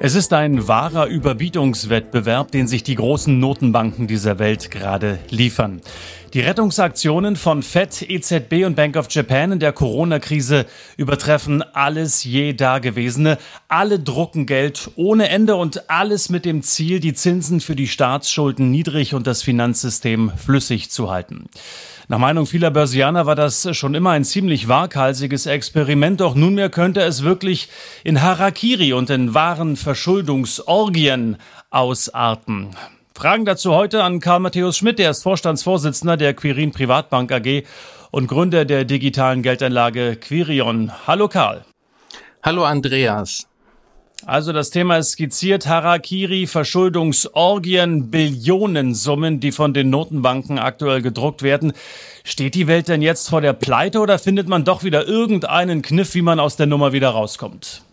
Es ist ein wahrer Überbietungswettbewerb, den sich die großen Notenbanken dieser Welt gerade liefern. Die Rettungsaktionen von FED, EZB und Bank of Japan in der Corona-Krise übertreffen alles je Dagewesene. Alle drucken Geld ohne Ende und alles mit dem Ziel, die Zinsen für die Staatsschulden niedrig und das Finanzsystem flüssig zu halten. Nach Meinung vieler Börsianer war das schon immer ein ziemlich waghalsiges Experiment, doch nunmehr könnte es wirklich in Harakiri und in wahren Verschuldungsorgien ausarten. Fragen dazu heute an Karl Matthäus Schmidt, der ist Vorstandsvorsitzender der Quirin Privatbank AG und Gründer der digitalen Geldanlage Quirion. Hallo Karl. Hallo Andreas. Also das Thema ist skizziert, Harakiri, Verschuldungsorgien, Billionensummen, die von den Notenbanken aktuell gedruckt werden. Steht die Welt denn jetzt vor der Pleite oder findet man doch wieder irgendeinen Kniff, wie man aus der Nummer wieder rauskommt?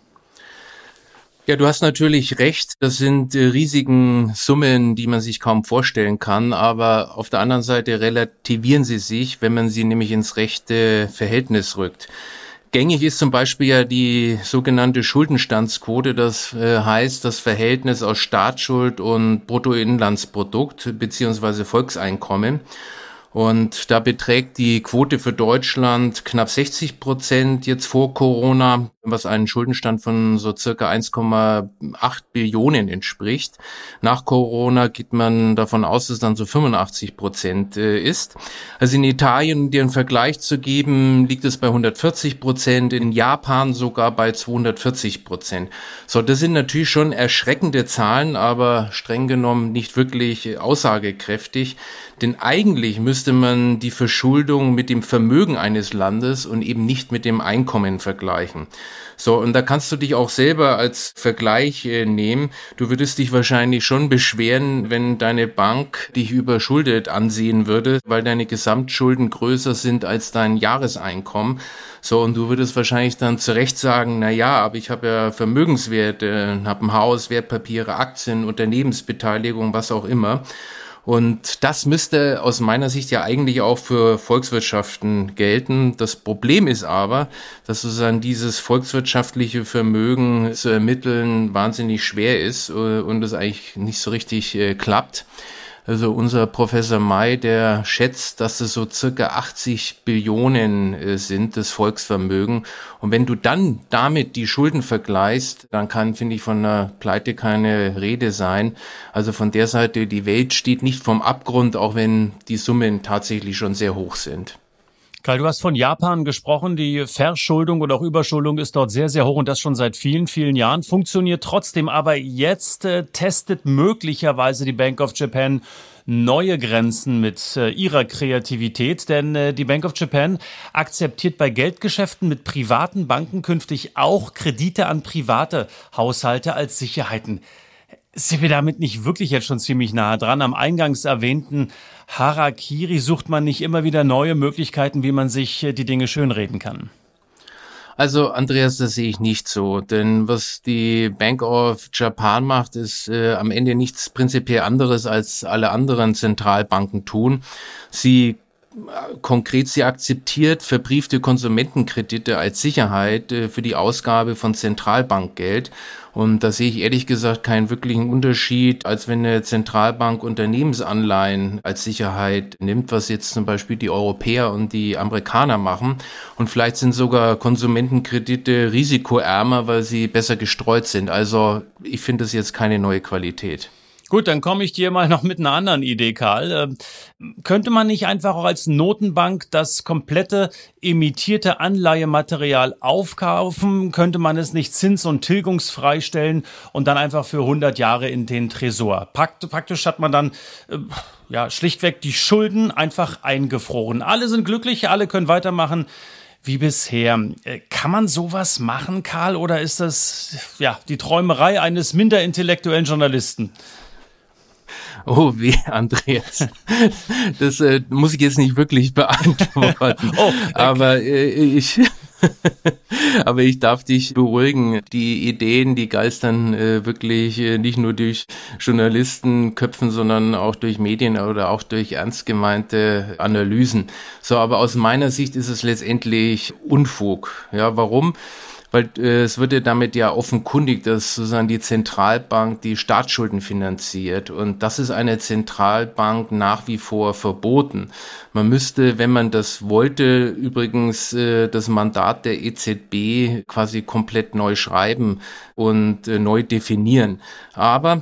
Ja, du hast natürlich recht. Das sind äh, riesigen Summen, die man sich kaum vorstellen kann. Aber auf der anderen Seite relativieren sie sich, wenn man sie nämlich ins rechte Verhältnis rückt. Gängig ist zum Beispiel ja die sogenannte Schuldenstandsquote. Das äh, heißt das Verhältnis aus Staatsschuld und Bruttoinlandsprodukt beziehungsweise Volkseinkommen. Und da beträgt die Quote für Deutschland knapp 60 Prozent jetzt vor Corona, was einen Schuldenstand von so circa 1,8 Billionen entspricht. Nach Corona geht man davon aus, dass es dann so 85 Prozent äh, ist. Also in Italien, um dir einen Vergleich zu geben, liegt es bei 140 Prozent, in Japan sogar bei 240 Prozent. So, das sind natürlich schon erschreckende Zahlen, aber streng genommen nicht wirklich aussagekräftig. Denn eigentlich müsste man die Verschuldung mit dem Vermögen eines Landes und eben nicht mit dem Einkommen vergleichen. So, und da kannst du dich auch selber als Vergleich äh, nehmen. Du würdest dich wahrscheinlich schon beschweren, wenn deine Bank dich überschuldet ansehen würde, weil deine Gesamtschulden größer sind als dein Jahreseinkommen. So, und du würdest wahrscheinlich dann zu Recht sagen, na ja, aber ich habe ja Vermögenswerte, habe ein Haus, Wertpapiere, Aktien, Unternehmensbeteiligung, was auch immer. Und das müsste aus meiner Sicht ja eigentlich auch für Volkswirtschaften gelten. Das Problem ist aber, dass sozusagen dieses volkswirtschaftliche Vermögen zu ermitteln wahnsinnig schwer ist äh, und es eigentlich nicht so richtig äh, klappt. Also unser Professor May, der schätzt, dass es so circa 80 Billionen äh, sind, das Volksvermögen. Und wenn du dann damit die Schulden vergleichst, dann kann, finde ich, von einer Pleite keine Rede sein. Also von der Seite, die Welt steht nicht vom Abgrund, auch wenn die Summen tatsächlich schon sehr hoch sind. Karl, du hast von Japan gesprochen. Die Verschuldung oder auch Überschuldung ist dort sehr, sehr hoch und das schon seit vielen, vielen Jahren. Funktioniert trotzdem. Aber jetzt äh, testet möglicherweise die Bank of Japan neue Grenzen mit äh, ihrer Kreativität, denn äh, die Bank of Japan akzeptiert bei Geldgeschäften mit privaten Banken künftig auch Kredite an private Haushalte als Sicherheiten. Sind wir damit nicht wirklich jetzt schon ziemlich nahe dran? Am eingangs erwähnten Harakiri sucht man nicht immer wieder neue Möglichkeiten, wie man sich äh, die Dinge schönreden kann. Also Andreas, das sehe ich nicht so, denn was die Bank of Japan macht, ist äh, am Ende nichts prinzipiell anderes als alle anderen Zentralbanken tun. Sie Konkret, sie akzeptiert verbriefte Konsumentenkredite als Sicherheit äh, für die Ausgabe von Zentralbankgeld. Und da sehe ich ehrlich gesagt keinen wirklichen Unterschied, als wenn eine Zentralbank Unternehmensanleihen als Sicherheit nimmt, was jetzt zum Beispiel die Europäer und die Amerikaner machen. Und vielleicht sind sogar Konsumentenkredite risikoärmer, weil sie besser gestreut sind. Also ich finde das jetzt keine neue Qualität. Gut, dann komme ich dir mal noch mit einer anderen Idee, Karl. Ähm, könnte man nicht einfach auch als Notenbank das komplette emittierte Anleihematerial aufkaufen? Könnte man es nicht zins- und tilgungsfrei stellen und dann einfach für 100 Jahre in den Tresor? Praktisch hat man dann äh, ja schlichtweg die Schulden einfach eingefroren. Alle sind glücklich, alle können weitermachen wie bisher. Äh, kann man sowas machen, Karl, oder ist das ja die Träumerei eines minderintellektuellen Journalisten? Oh weh, Andreas. Das äh, muss ich jetzt nicht wirklich beantworten. oh, okay. Aber äh, ich Aber ich darf dich beruhigen. Die Ideen, die geistern äh, wirklich äh, nicht nur durch Journalistenköpfen, sondern auch durch Medien oder auch durch ernst gemeinte Analysen. So, aber aus meiner Sicht ist es letztendlich Unfug. Ja, warum? Weil äh, es wird ja damit ja offenkundig, dass sozusagen die Zentralbank die Staatsschulden finanziert und das ist eine Zentralbank nach wie vor verboten. Man müsste, wenn man das wollte, übrigens äh, das Mandat der EZB quasi komplett neu schreiben und äh, neu definieren. Aber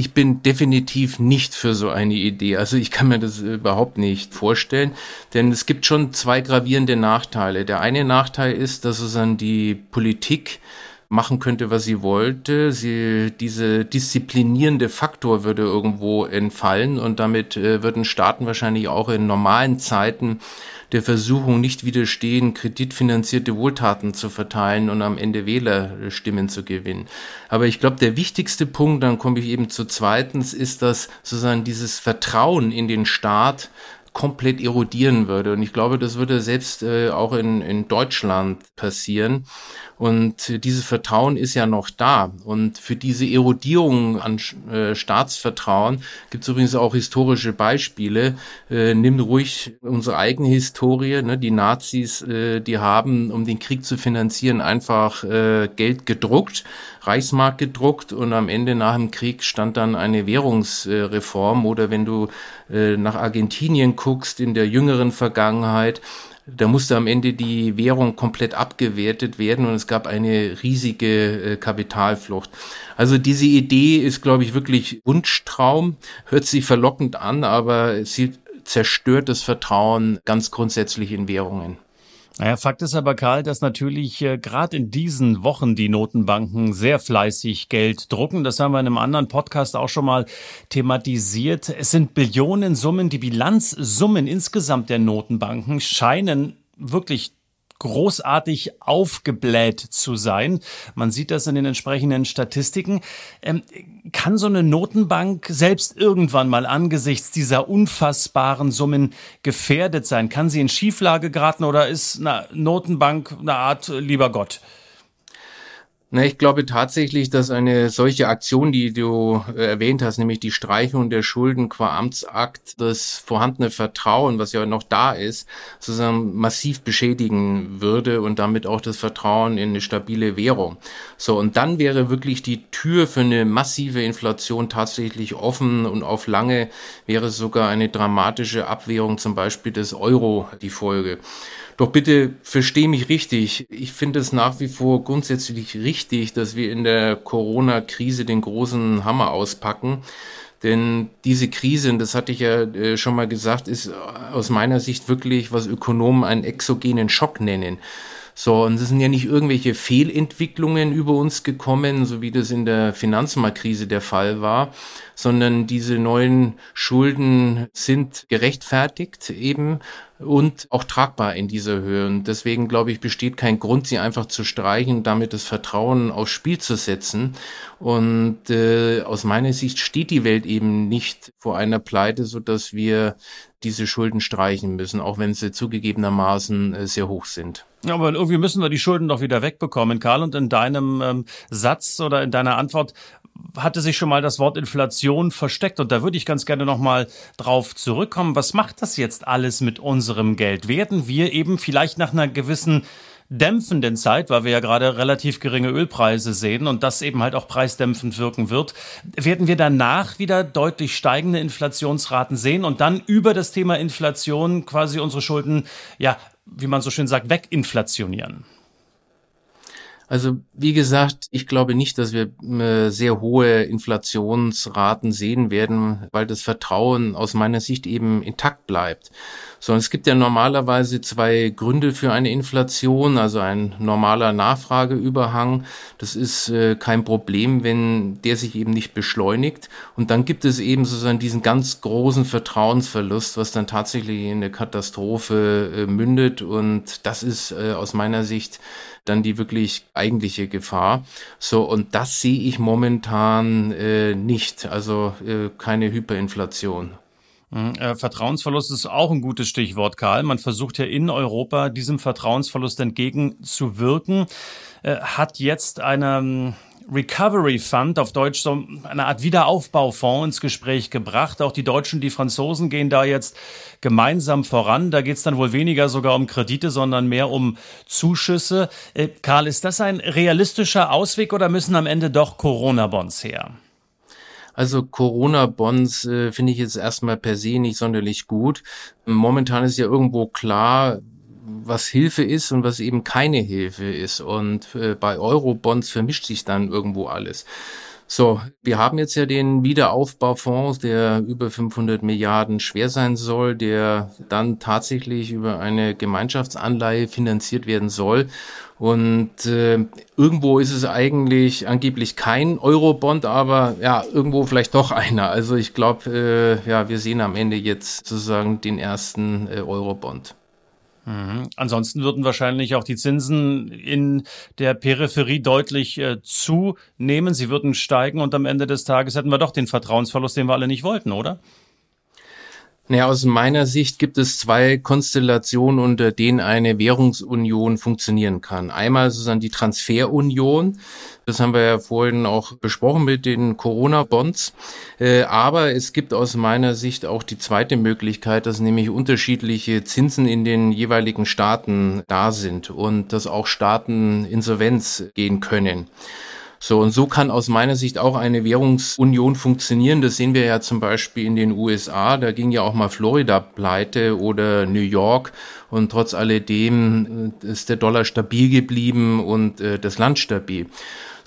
ich bin definitiv nicht für so eine Idee. Also ich kann mir das überhaupt nicht vorstellen, denn es gibt schon zwei gravierende Nachteile. Der eine Nachteil ist, dass es an die Politik machen könnte, was sie wollte. Sie, diese disziplinierende Faktor würde irgendwo entfallen und damit äh, würden Staaten wahrscheinlich auch in normalen Zeiten der Versuchung nicht widerstehen, kreditfinanzierte Wohltaten zu verteilen und am Ende Wählerstimmen zu gewinnen. Aber ich glaube, der wichtigste Punkt, dann komme ich eben zu zweitens, ist, dass sozusagen dieses Vertrauen in den Staat komplett erodieren würde. Und ich glaube, das würde selbst äh, auch in, in Deutschland passieren. Und dieses Vertrauen ist ja noch da. Und für diese Erodierung an äh, Staatsvertrauen gibt es übrigens auch historische Beispiele. Äh, nimm ruhig unsere eigene Historie. Ne? Die Nazis, äh, die haben, um den Krieg zu finanzieren, einfach äh, Geld gedruckt, Reichsmark gedruckt und am Ende nach dem Krieg stand dann eine Währungsreform. Oder wenn du äh, nach Argentinien guckst in der jüngeren Vergangenheit, da musste am Ende die Währung komplett abgewertet werden und es gab eine riesige äh, Kapitalflucht. Also diese Idee ist, glaube ich, wirklich Wunschtraum, hört sich verlockend an, aber sie zerstört das Vertrauen ganz grundsätzlich in Währungen. Naja, Fakt ist aber, Karl, dass natürlich äh, gerade in diesen Wochen die Notenbanken sehr fleißig Geld drucken. Das haben wir in einem anderen Podcast auch schon mal thematisiert. Es sind Billionensummen. Die Bilanzsummen insgesamt der Notenbanken scheinen wirklich großartig aufgebläht zu sein. Man sieht das in den entsprechenden Statistiken. Ähm, kann so eine Notenbank selbst irgendwann mal angesichts dieser unfassbaren Summen gefährdet sein? Kann sie in Schieflage geraten oder ist eine Notenbank eine Art lieber Gott? Na, ich glaube tatsächlich, dass eine solche Aktion, die du äh, erwähnt hast, nämlich die Streichung der Schulden qua Amtsakt, das vorhandene Vertrauen, was ja noch da ist, sozusagen massiv beschädigen würde und damit auch das Vertrauen in eine stabile Währung. So, und dann wäre wirklich die Tür für eine massive Inflation tatsächlich offen und auf lange wäre sogar eine dramatische Abwehrung zum Beispiel des Euro die Folge. Doch bitte versteh mich richtig. Ich finde es nach wie vor grundsätzlich richtig, dass wir in der Corona-Krise den großen Hammer auspacken. Denn diese Krise, und das hatte ich ja äh, schon mal gesagt, ist aus meiner Sicht wirklich, was Ökonomen einen exogenen Schock nennen. So, und es sind ja nicht irgendwelche Fehlentwicklungen über uns gekommen, so wie das in der Finanzmarktkrise der Fall war, sondern diese neuen Schulden sind gerechtfertigt eben und auch tragbar in dieser Höhe. Und deswegen, glaube ich, besteht kein Grund, sie einfach zu streichen, damit das Vertrauen aufs Spiel zu setzen. Und äh, aus meiner Sicht steht die Welt eben nicht vor einer Pleite, so dass wir diese Schulden streichen müssen, auch wenn sie zugegebenermaßen äh, sehr hoch sind. Ja, aber irgendwie müssen wir die Schulden doch wieder wegbekommen, Karl. Und in deinem ähm, Satz oder in deiner Antwort hatte sich schon mal das Wort Inflation versteckt und da würde ich ganz gerne noch mal drauf zurückkommen. Was macht das jetzt alles mit unserem Geld? Werden wir eben vielleicht nach einer gewissen dämpfenden Zeit, weil wir ja gerade relativ geringe Ölpreise sehen und das eben halt auch preisdämpfend wirken wird, werden wir danach wieder deutlich steigende Inflationsraten sehen und dann über das Thema Inflation quasi unsere Schulden, ja, wie man so schön sagt, weginflationieren. Also wie gesagt, ich glaube nicht, dass wir äh, sehr hohe Inflationsraten sehen werden, weil das Vertrauen aus meiner Sicht eben intakt bleibt. So, es gibt ja normalerweise zwei Gründe für eine Inflation, also ein normaler Nachfrageüberhang. Das ist äh, kein Problem, wenn der sich eben nicht beschleunigt. Und dann gibt es eben sozusagen diesen ganz großen Vertrauensverlust, was dann tatsächlich in eine Katastrophe äh, mündet. Und das ist äh, aus meiner Sicht dann die wirklich eigentliche Gefahr. So, und das sehe ich momentan äh, nicht. Also äh, keine Hyperinflation. Mhm, äh, Vertrauensverlust ist auch ein gutes Stichwort, Karl. Man versucht ja in Europa diesem Vertrauensverlust entgegenzuwirken, äh, hat jetzt eine ähm, Recovery Fund, auf Deutsch so eine Art Wiederaufbaufonds ins Gespräch gebracht. Auch die Deutschen, die Franzosen gehen da jetzt gemeinsam voran. Da geht es dann wohl weniger sogar um Kredite, sondern mehr um Zuschüsse. Äh, Karl, ist das ein realistischer Ausweg oder müssen am Ende doch Corona-Bonds her? Also Corona-Bonds äh, finde ich jetzt erstmal per se nicht sonderlich gut. Momentan ist ja irgendwo klar, was Hilfe ist und was eben keine Hilfe ist. Und äh, bei Euro-Bonds vermischt sich dann irgendwo alles. So, wir haben jetzt ja den Wiederaufbaufonds, der über 500 Milliarden schwer sein soll, der dann tatsächlich über eine Gemeinschaftsanleihe finanziert werden soll. Und äh, irgendwo ist es eigentlich angeblich kein Eurobond, aber ja, irgendwo vielleicht doch einer. Also ich glaube, äh, ja, wir sehen am Ende jetzt sozusagen den ersten äh, Eurobond. Mhm. Ansonsten würden wahrscheinlich auch die Zinsen in der Peripherie deutlich äh, zunehmen. Sie würden steigen und am Ende des Tages hätten wir doch den Vertrauensverlust, den wir alle nicht wollten, oder? Naja, aus meiner Sicht gibt es zwei Konstellationen, unter denen eine Währungsunion funktionieren kann. Einmal sozusagen die Transferunion. Das haben wir ja vorhin auch besprochen mit den Corona-Bonds. Äh, aber es gibt aus meiner Sicht auch die zweite Möglichkeit, dass nämlich unterschiedliche Zinsen in den jeweiligen Staaten da sind und dass auch Staaten Insolvenz gehen können. So, und so kann aus meiner Sicht auch eine Währungsunion funktionieren. Das sehen wir ja zum Beispiel in den USA. Da ging ja auch mal Florida pleite oder New York. Und trotz alledem äh, ist der Dollar stabil geblieben und äh, das Land stabil.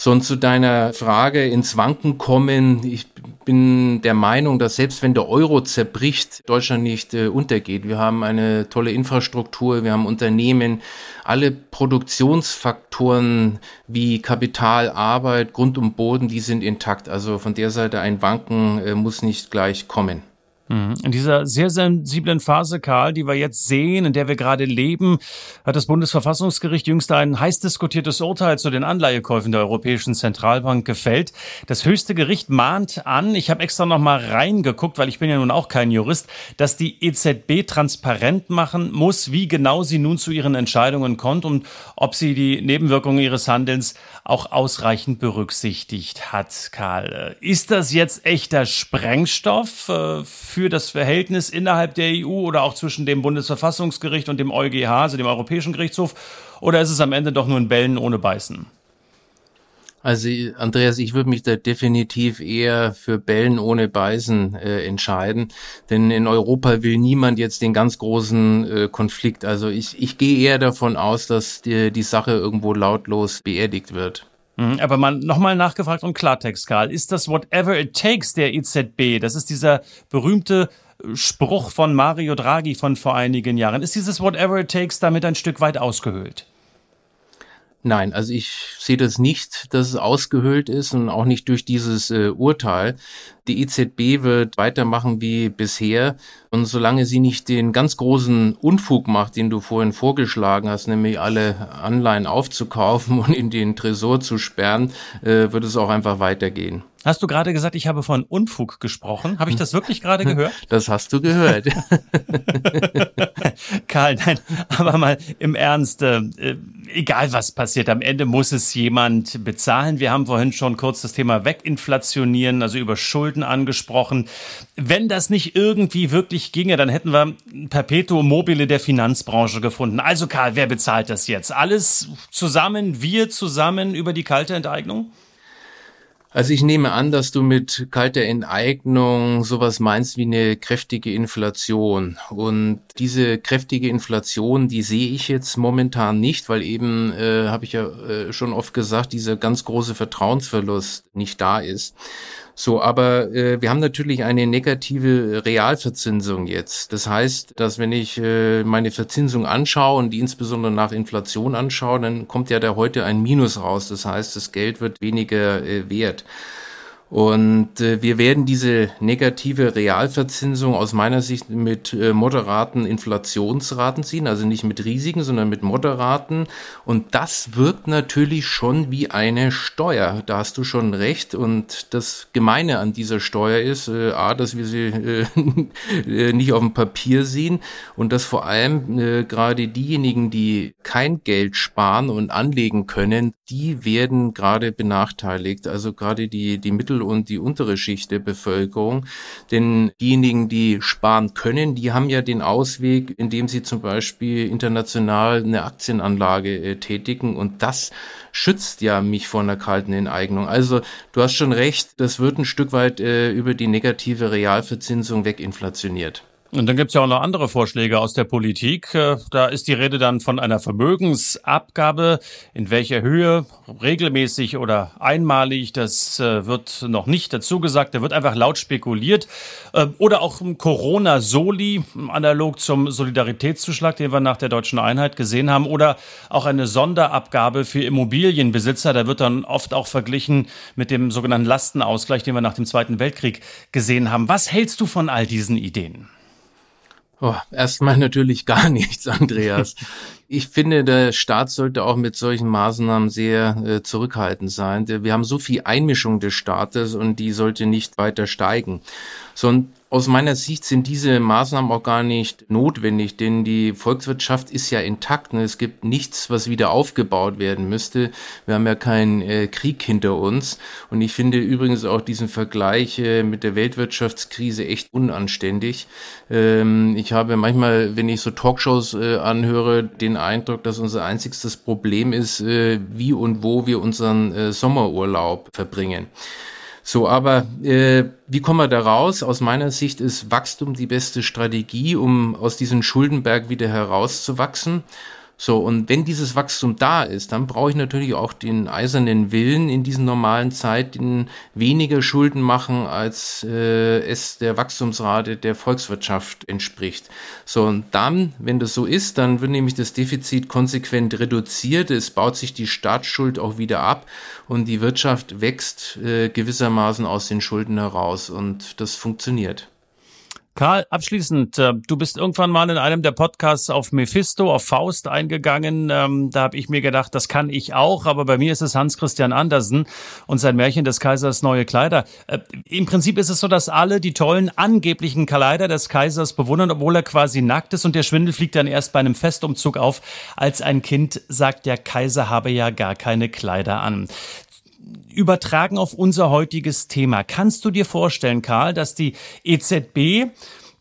So, zu deiner Frage ins Wanken kommen. Ich bin der Meinung, dass selbst wenn der Euro zerbricht, Deutschland nicht äh, untergeht. Wir haben eine tolle Infrastruktur, wir haben Unternehmen, alle Produktionsfaktoren wie Kapital, Arbeit, Grund und Boden, die sind intakt. Also von der Seite ein Wanken äh, muss nicht gleich kommen. Mhm. In dieser sehr sensiblen Phase, Karl, die wir jetzt sehen, in der wir gerade leben, hat das Bundesverfassungsgericht jüngst ein heiß diskutiertes Urteil zu den Anleihekäufen der Europäischen Zentralbank gefällt. Das höchste Gericht mahnt an, ich habe extra noch mal reingeguckt, weil ich bin ja nun auch kein Jurist, dass die EZB transparent machen muss, wie genau sie nun zu ihren Entscheidungen kommt und ob sie die Nebenwirkungen ihres Handelns auch ausreichend berücksichtigt hat, Karl. Ist das jetzt echter Sprengstoff äh, für das Verhältnis innerhalb der EU oder auch zwischen dem Bundesverfassungsgericht und dem EuGH, also dem Europäischen Gerichtshof? Oder ist es am Ende doch nur ein Bellen ohne Beißen? Also Andreas, ich würde mich da definitiv eher für Bellen ohne Beißen äh, entscheiden, denn in Europa will niemand jetzt den ganz großen äh, Konflikt. Also ich, ich gehe eher davon aus, dass die, die Sache irgendwo lautlos beerdigt wird. Mhm, aber mal nochmal nachgefragt und Klartext, Karl. Ist das Whatever It Takes der EZB? Das ist dieser berühmte äh, Spruch von Mario Draghi von vor einigen Jahren. Ist dieses Whatever It Takes damit ein Stück weit ausgehöhlt? Nein, also ich sehe das nicht, dass es ausgehöhlt ist und auch nicht durch dieses äh, Urteil. Die EZB wird weitermachen wie bisher. Und solange sie nicht den ganz großen Unfug macht, den du vorhin vorgeschlagen hast, nämlich alle Anleihen aufzukaufen und in den Tresor zu sperren, äh, wird es auch einfach weitergehen. Hast du gerade gesagt, ich habe von Unfug gesprochen? Habe ich das wirklich gerade gehört? Das hast du gehört. Karl, nein, aber mal im Ernst, äh, egal was passiert, am Ende muss es jemand bezahlen. Wir haben vorhin schon kurz das Thema Weginflationieren, also über Schulden angesprochen. Wenn das nicht irgendwie wirklich ginge, dann hätten wir ein Perpetuum mobile der Finanzbranche gefunden. Also Karl, wer bezahlt das jetzt? Alles zusammen, wir zusammen über die kalte Enteignung? Also ich nehme an, dass du mit kalter Enteignung sowas meinst wie eine kräftige Inflation. Und diese kräftige Inflation, die sehe ich jetzt momentan nicht, weil eben, äh, habe ich ja äh, schon oft gesagt, dieser ganz große Vertrauensverlust nicht da ist. So, aber äh, wir haben natürlich eine negative Realverzinsung jetzt. Das heißt, dass wenn ich äh, meine Verzinsung anschaue und die insbesondere nach Inflation anschaue, dann kommt ja da heute ein Minus raus. Das heißt, das Geld wird weniger äh, wert. Und äh, wir werden diese negative Realverzinsung aus meiner Sicht mit äh, moderaten Inflationsraten ziehen, also nicht mit riesigen, sondern mit moderaten. Und das wirkt natürlich schon wie eine Steuer. Da hast du schon recht. Und das Gemeine an dieser Steuer ist, äh, a, dass wir sie äh, nicht auf dem Papier sehen und dass vor allem äh, gerade diejenigen, die kein Geld sparen und anlegen können, die werden gerade benachteiligt. Also gerade die, die Mittel- und die untere Schicht der Bevölkerung. Denn diejenigen, die sparen können, die haben ja den Ausweg, indem sie zum Beispiel international eine Aktienanlage äh, tätigen. Und das schützt ja mich vor einer kalten Enteignung. Also du hast schon recht, das wird ein Stück weit äh, über die negative Realverzinsung weginflationiert. Und dann gibt es ja auch noch andere Vorschläge aus der Politik. Äh, da ist die Rede dann von einer Vermögensabgabe. In welcher Höhe, regelmäßig oder einmalig, das äh, wird noch nicht dazu gesagt. Da wird einfach laut spekuliert. Äh, oder auch Corona-Soli, analog zum Solidaritätszuschlag, den wir nach der deutschen Einheit gesehen haben. Oder auch eine Sonderabgabe für Immobilienbesitzer. Da wird dann oft auch verglichen mit dem sogenannten Lastenausgleich, den wir nach dem Zweiten Weltkrieg gesehen haben. Was hältst du von all diesen Ideen? Oh, erstmal natürlich gar nichts, Andreas. Ich finde, der Staat sollte auch mit solchen Maßnahmen sehr äh, zurückhaltend sein. Wir haben so viel Einmischung des Staates und die sollte nicht weiter steigen. So, aus meiner Sicht sind diese Maßnahmen auch gar nicht notwendig, denn die Volkswirtschaft ist ja intakt. Ne? Es gibt nichts, was wieder aufgebaut werden müsste. Wir haben ja keinen äh, Krieg hinter uns. Und ich finde übrigens auch diesen Vergleich äh, mit der Weltwirtschaftskrise echt unanständig. Ähm, ich habe manchmal, wenn ich so Talkshows äh, anhöre, den Eindruck, dass unser einzigstes Problem ist, äh, wie und wo wir unseren äh, Sommerurlaub verbringen. So, aber äh, wie kommen wir da raus? Aus meiner Sicht ist Wachstum die beste Strategie, um aus diesem Schuldenberg wieder herauszuwachsen. So, und wenn dieses Wachstum da ist, dann brauche ich natürlich auch den eisernen Willen in diesen normalen Zeiten weniger Schulden machen, als äh, es der Wachstumsrate der Volkswirtschaft entspricht. So, und dann, wenn das so ist, dann wird nämlich das Defizit konsequent reduziert, es baut sich die Staatsschuld auch wieder ab und die Wirtschaft wächst äh, gewissermaßen aus den Schulden heraus und das funktioniert. Karl, abschließend, äh, du bist irgendwann mal in einem der Podcasts auf Mephisto, auf Faust eingegangen. Ähm, da habe ich mir gedacht, das kann ich auch, aber bei mir ist es Hans Christian Andersen und sein Märchen des Kaisers neue Kleider. Äh, Im Prinzip ist es so, dass alle die tollen angeblichen Kleider des Kaisers bewundern, obwohl er quasi nackt ist und der Schwindel fliegt dann erst bei einem Festumzug auf, als ein Kind sagt, der Kaiser habe ja gar keine Kleider an übertragen auf unser heutiges Thema. Kannst du dir vorstellen, Karl, dass die EZB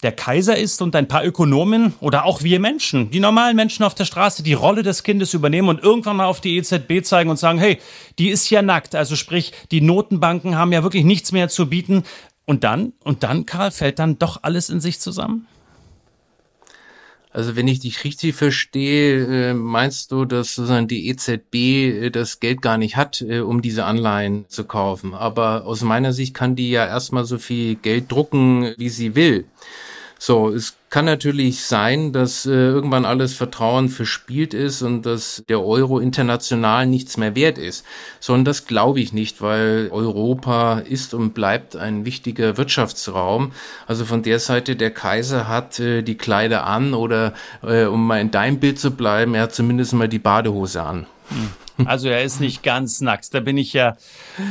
der Kaiser ist und ein paar Ökonomen oder auch wir Menschen, die normalen Menschen auf der Straße, die Rolle des Kindes übernehmen und irgendwann mal auf die EZB zeigen und sagen, hey, die ist ja nackt. Also sprich, die Notenbanken haben ja wirklich nichts mehr zu bieten. Und dann, und dann, Karl, fällt dann doch alles in sich zusammen? Also wenn ich dich richtig verstehe, äh, meinst du, dass sozusagen die EZB äh, das Geld gar nicht hat, äh, um diese Anleihen zu kaufen. Aber aus meiner Sicht kann die ja erstmal so viel Geld drucken, wie sie will. So, es kann natürlich sein, dass äh, irgendwann alles Vertrauen verspielt ist und dass der Euro international nichts mehr wert ist. Sondern das glaube ich nicht, weil Europa ist und bleibt ein wichtiger Wirtschaftsraum. Also von der Seite, der Kaiser hat äh, die Kleider an oder äh, um mal in deinem Bild zu bleiben, er hat zumindest mal die Badehose an. Hm. Also er ist nicht ganz nackt. Da bin ich ja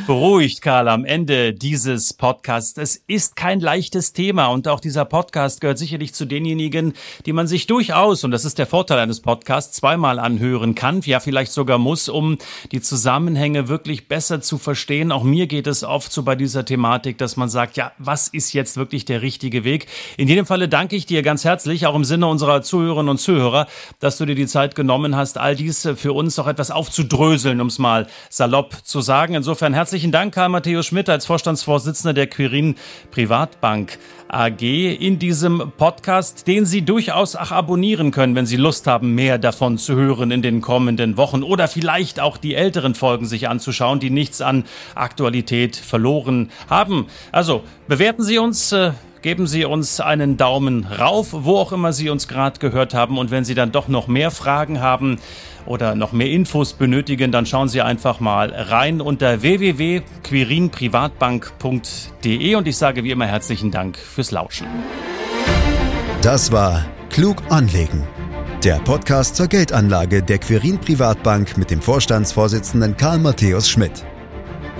beruhigt, Karl, am Ende dieses Podcasts. Es ist kein leichtes Thema und auch dieser Podcast gehört sicherlich zu denjenigen, die man sich durchaus, und das ist der Vorteil eines Podcasts, zweimal anhören kann, ja vielleicht sogar muss, um die Zusammenhänge wirklich besser zu verstehen. Auch mir geht es oft so bei dieser Thematik, dass man sagt, ja, was ist jetzt wirklich der richtige Weg? In jedem Falle danke ich dir ganz herzlich, auch im Sinne unserer Zuhörerinnen und Zuhörer, dass du dir die Zeit genommen hast, all dies für uns auch etwas aufzudrücken dröseln, um es mal salopp zu sagen. Insofern herzlichen Dank, Karl Matthäus Schmidt, als Vorstandsvorsitzender der Quirin Privatbank AG in diesem Podcast, den Sie durchaus auch abonnieren können, wenn Sie Lust haben, mehr davon zu hören in den kommenden Wochen oder vielleicht auch die älteren Folgen sich anzuschauen, die nichts an Aktualität verloren haben. Also bewerten Sie uns. Äh, geben Sie uns einen Daumen rauf, wo auch immer Sie uns gerade gehört haben. Und wenn Sie dann doch noch mehr Fragen haben oder noch mehr Infos benötigen, dann schauen Sie einfach mal rein unter www.quirinprivatbank.de. Und ich sage wie immer herzlichen Dank fürs Lauschen. Das war Klug anlegen. Der Podcast zur Geldanlage der Quirin Privatbank mit dem Vorstandsvorsitzenden Karl Matthäus Schmidt.